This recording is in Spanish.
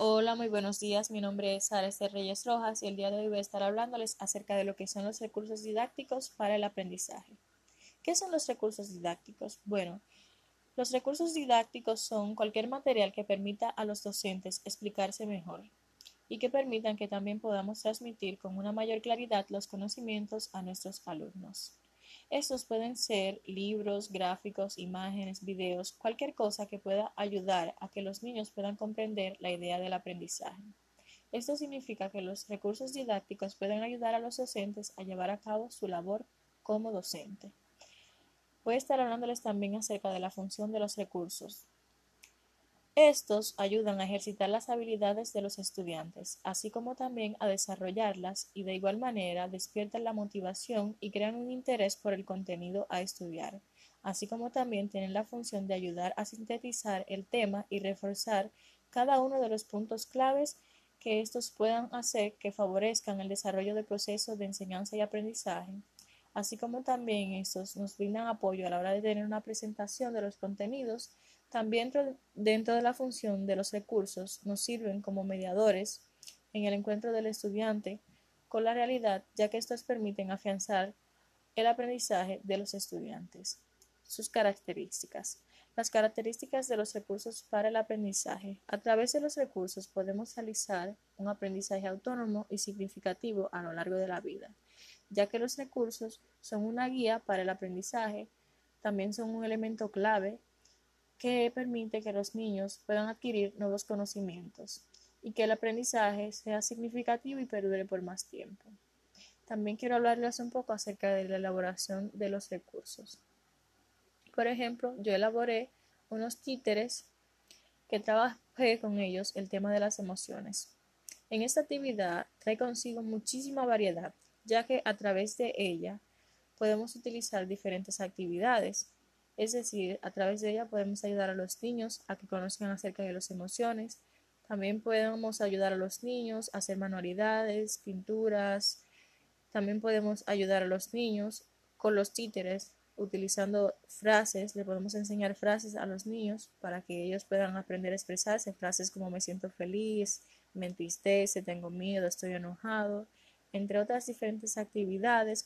Hola, muy buenos días. Mi nombre es Sara Reyes Rojas y el día de hoy voy a estar hablándoles acerca de lo que son los recursos didácticos para el aprendizaje. ¿Qué son los recursos didácticos? Bueno, los recursos didácticos son cualquier material que permita a los docentes explicarse mejor y que permitan que también podamos transmitir con una mayor claridad los conocimientos a nuestros alumnos. Estos pueden ser libros, gráficos, imágenes, videos, cualquier cosa que pueda ayudar a que los niños puedan comprender la idea del aprendizaje. Esto significa que los recursos didácticos pueden ayudar a los docentes a llevar a cabo su labor como docente. Voy a estar hablándoles también acerca de la función de los recursos. Estos ayudan a ejercitar las habilidades de los estudiantes, así como también a desarrollarlas y de igual manera despiertan la motivación y crean un interés por el contenido a estudiar, así como también tienen la función de ayudar a sintetizar el tema y reforzar cada uno de los puntos claves que estos puedan hacer que favorezcan el desarrollo del proceso de enseñanza y aprendizaje, así como también estos nos brindan apoyo a la hora de tener una presentación de los contenidos también dentro de la función de los recursos nos sirven como mediadores en el encuentro del estudiante con la realidad, ya que estos permiten afianzar el aprendizaje de los estudiantes. Sus características. Las características de los recursos para el aprendizaje. A través de los recursos podemos realizar un aprendizaje autónomo y significativo a lo largo de la vida, ya que los recursos son una guía para el aprendizaje, también son un elemento clave que permite que los niños puedan adquirir nuevos conocimientos y que el aprendizaje sea significativo y perdure por más tiempo. También quiero hablarles un poco acerca de la elaboración de los recursos. Por ejemplo, yo elaboré unos títeres que trabajé con ellos el tema de las emociones. En esta actividad trae consigo muchísima variedad, ya que a través de ella podemos utilizar diferentes actividades es decir, a través de ella podemos ayudar a los niños a que conozcan acerca de las emociones. También podemos ayudar a los niños a hacer manualidades, pinturas. También podemos ayudar a los niños con los títeres, utilizando frases. Le podemos enseñar frases a los niños para que ellos puedan aprender a expresarse. Frases como me siento feliz, me entristece, tengo miedo, estoy enojado, entre otras diferentes actividades